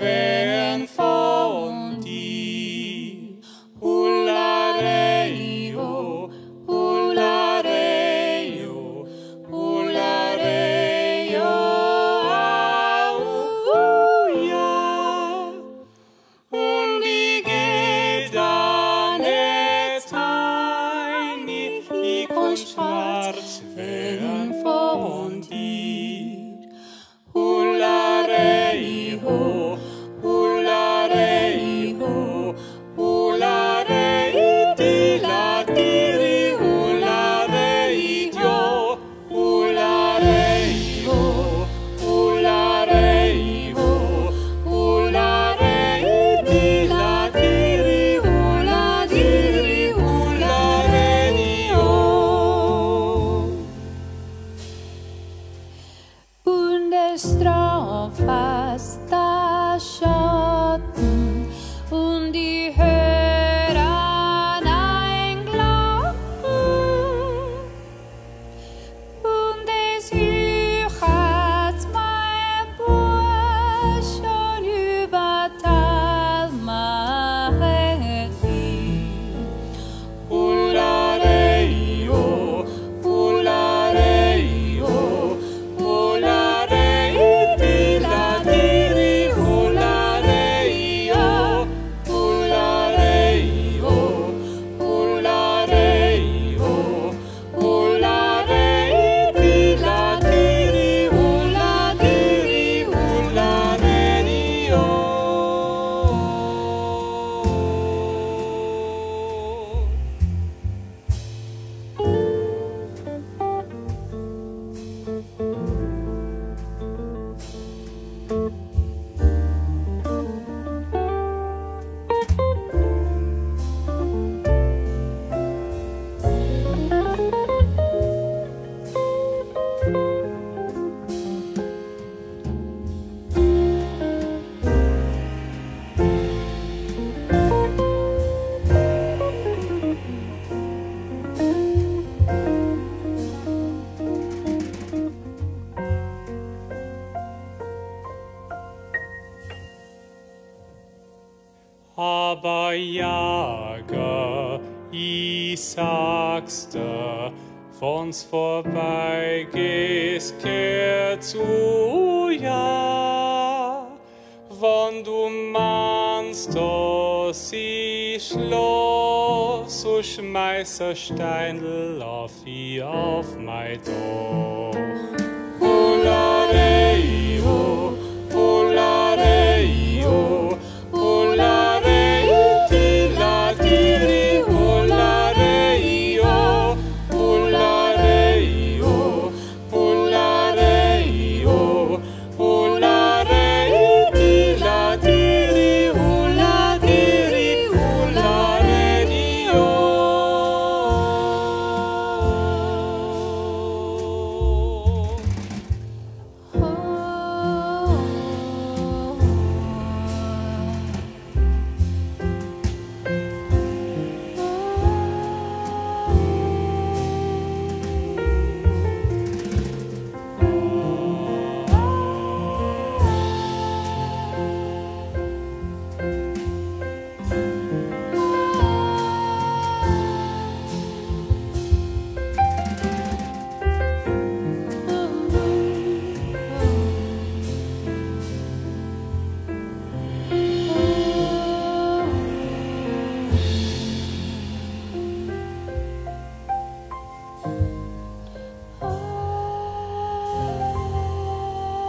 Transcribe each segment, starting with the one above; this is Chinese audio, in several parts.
And. estrofas da chave. Jager Isaakster, von's vorbei gehst, kehr zu ja. Wann du meinst, dass ich schlaf, so schmeiß ein Steindl auf die auf mein Doch.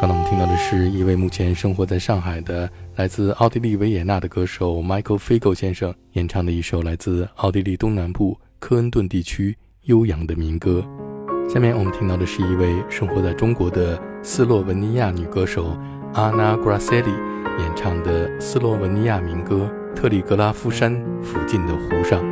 刚才我们听到的是一位目前生活在上海的来自奥地利维也纳的歌手 Michael Figo 先生演唱的一首来自奥地利东南部科恩顿地区悠扬的民歌。下面我们听到的是一位生活在中国的斯洛文尼亚女歌手 Anna Graceli 演唱的斯洛文尼亚民歌《特里格拉夫山附近的湖上》。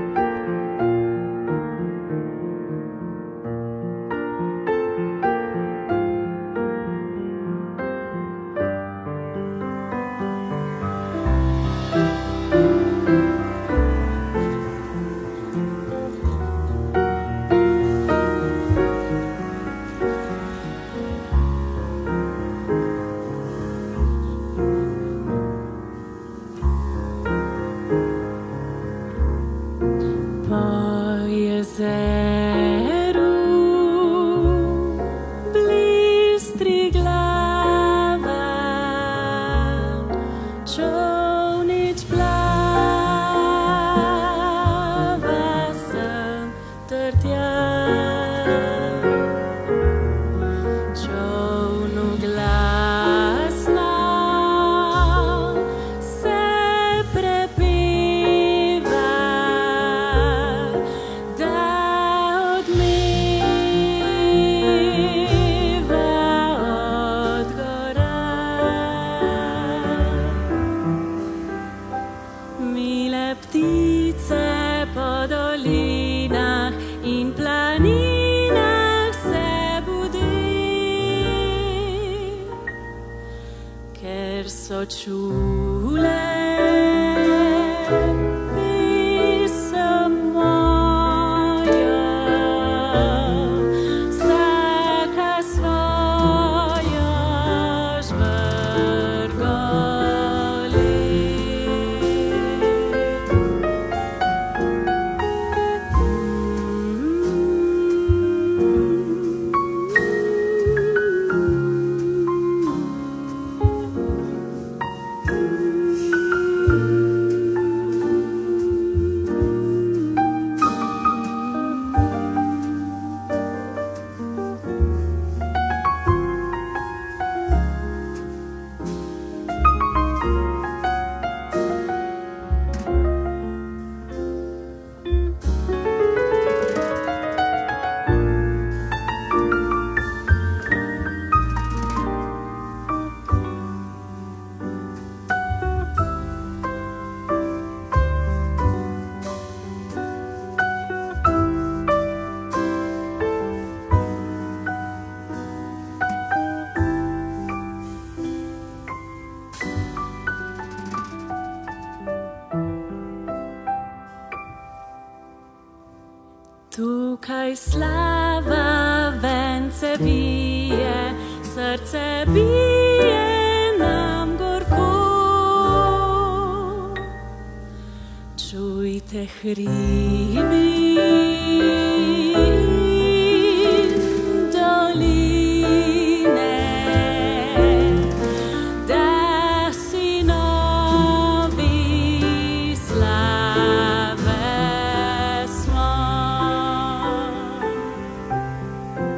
说出来。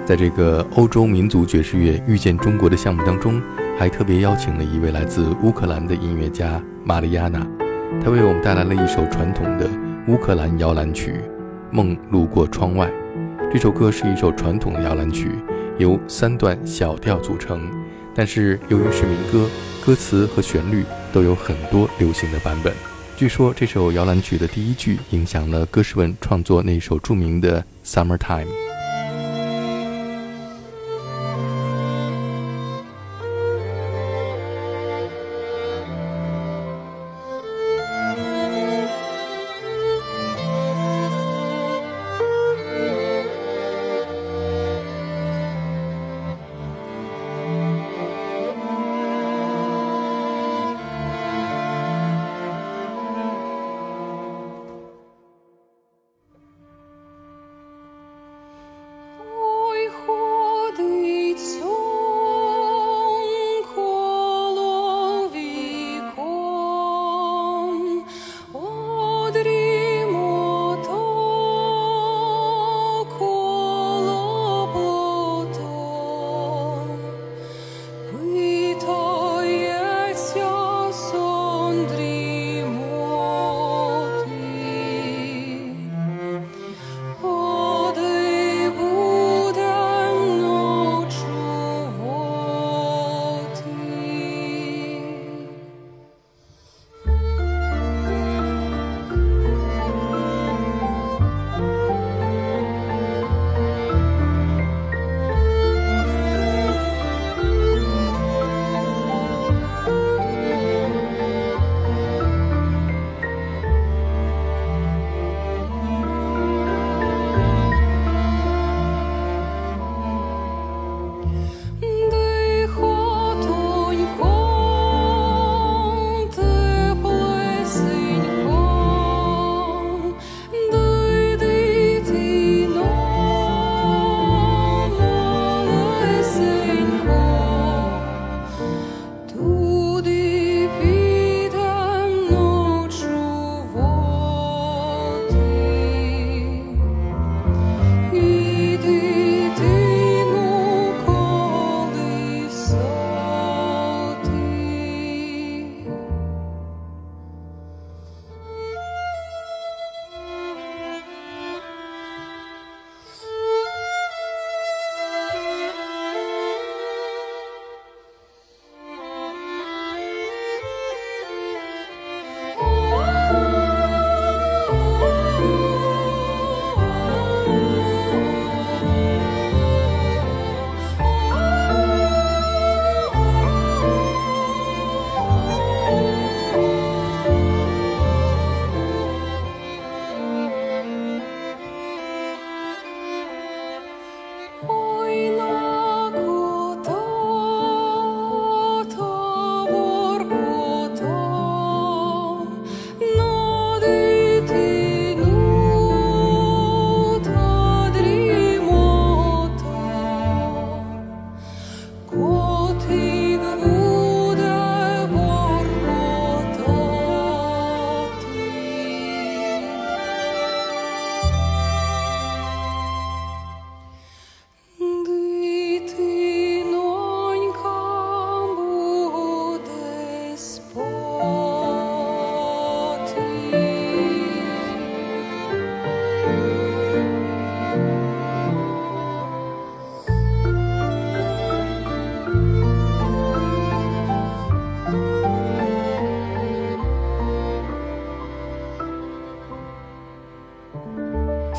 在这个欧洲民族爵士乐遇见中国的项目当中，还特别邀请了一位来自乌克兰的音乐家玛丽亚娜，她为我们带来了一首传统的乌克兰摇篮曲《梦路过窗外》。这首歌是一首传统的摇篮曲，由三段小调组成，但是由于是民歌，歌词和旋律都有很多流行的版本。据说这首摇篮曲的第一句影响了歌诗文创作那首著名的《Summertime》。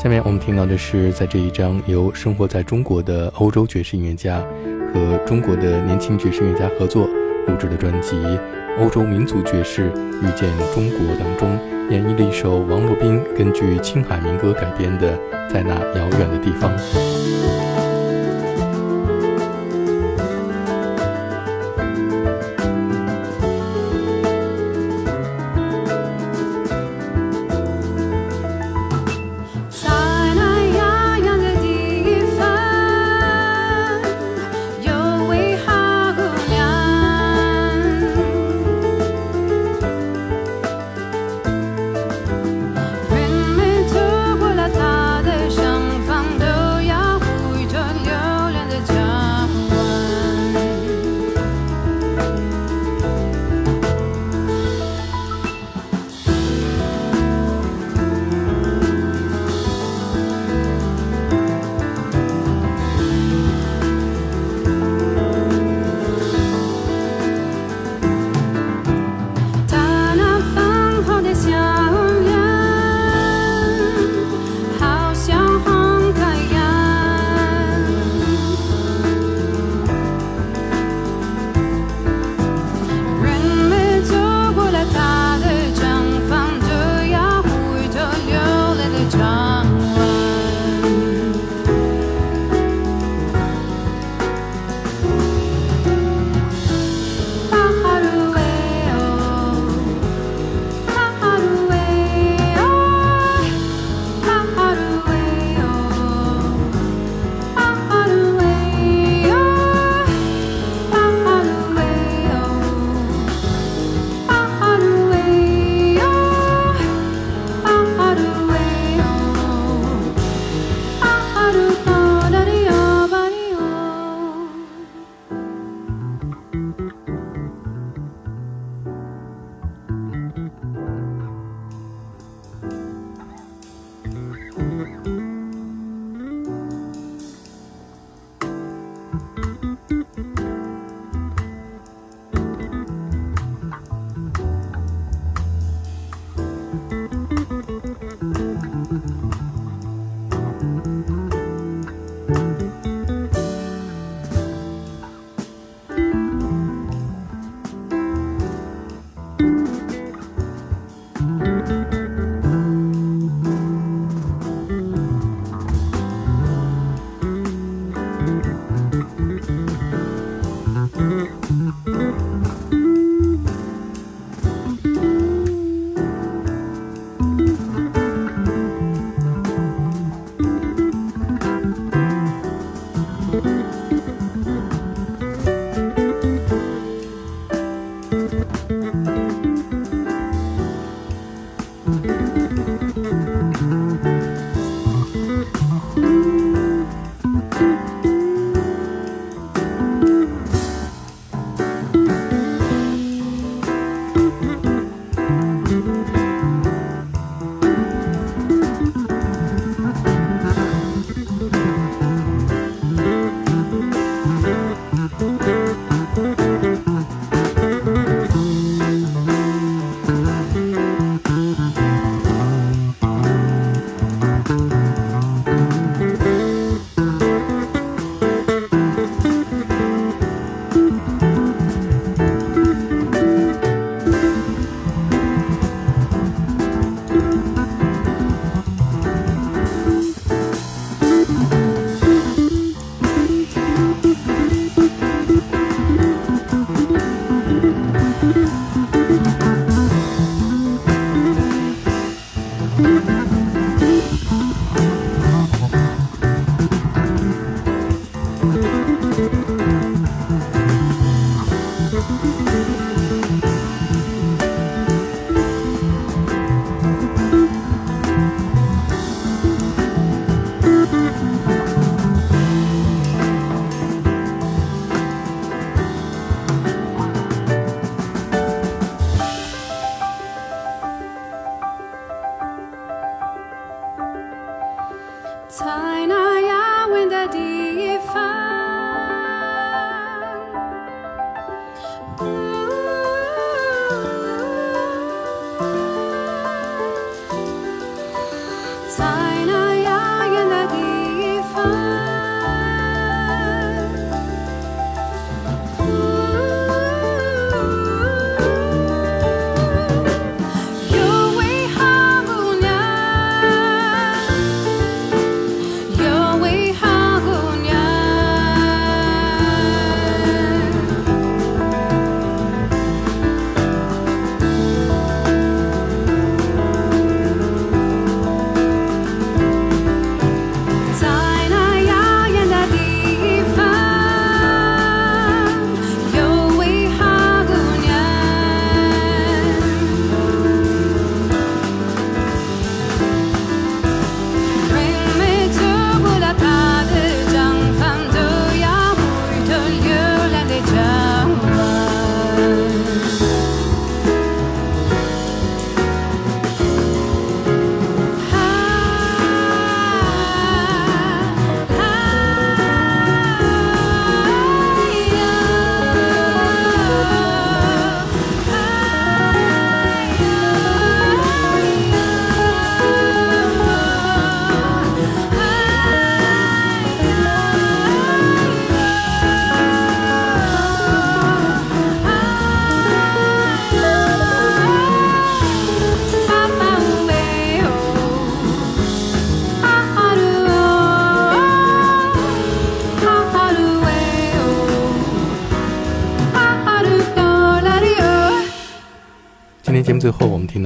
下面我们听到的是在这一张由生活在中国的欧洲爵士音乐家和中国的年轻爵士音乐家合作录制的专辑《欧洲民族爵士遇见中国》当中演绎了一首王洛宾根据青海民歌改编的《在那遥远的地方》。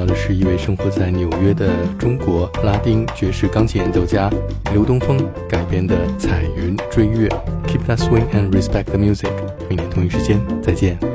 的是一位生活在纽约的中国拉丁爵士钢琴演奏家刘东风改编的《彩云追月》。Keep that swing and respect the music。明天同一时间再见。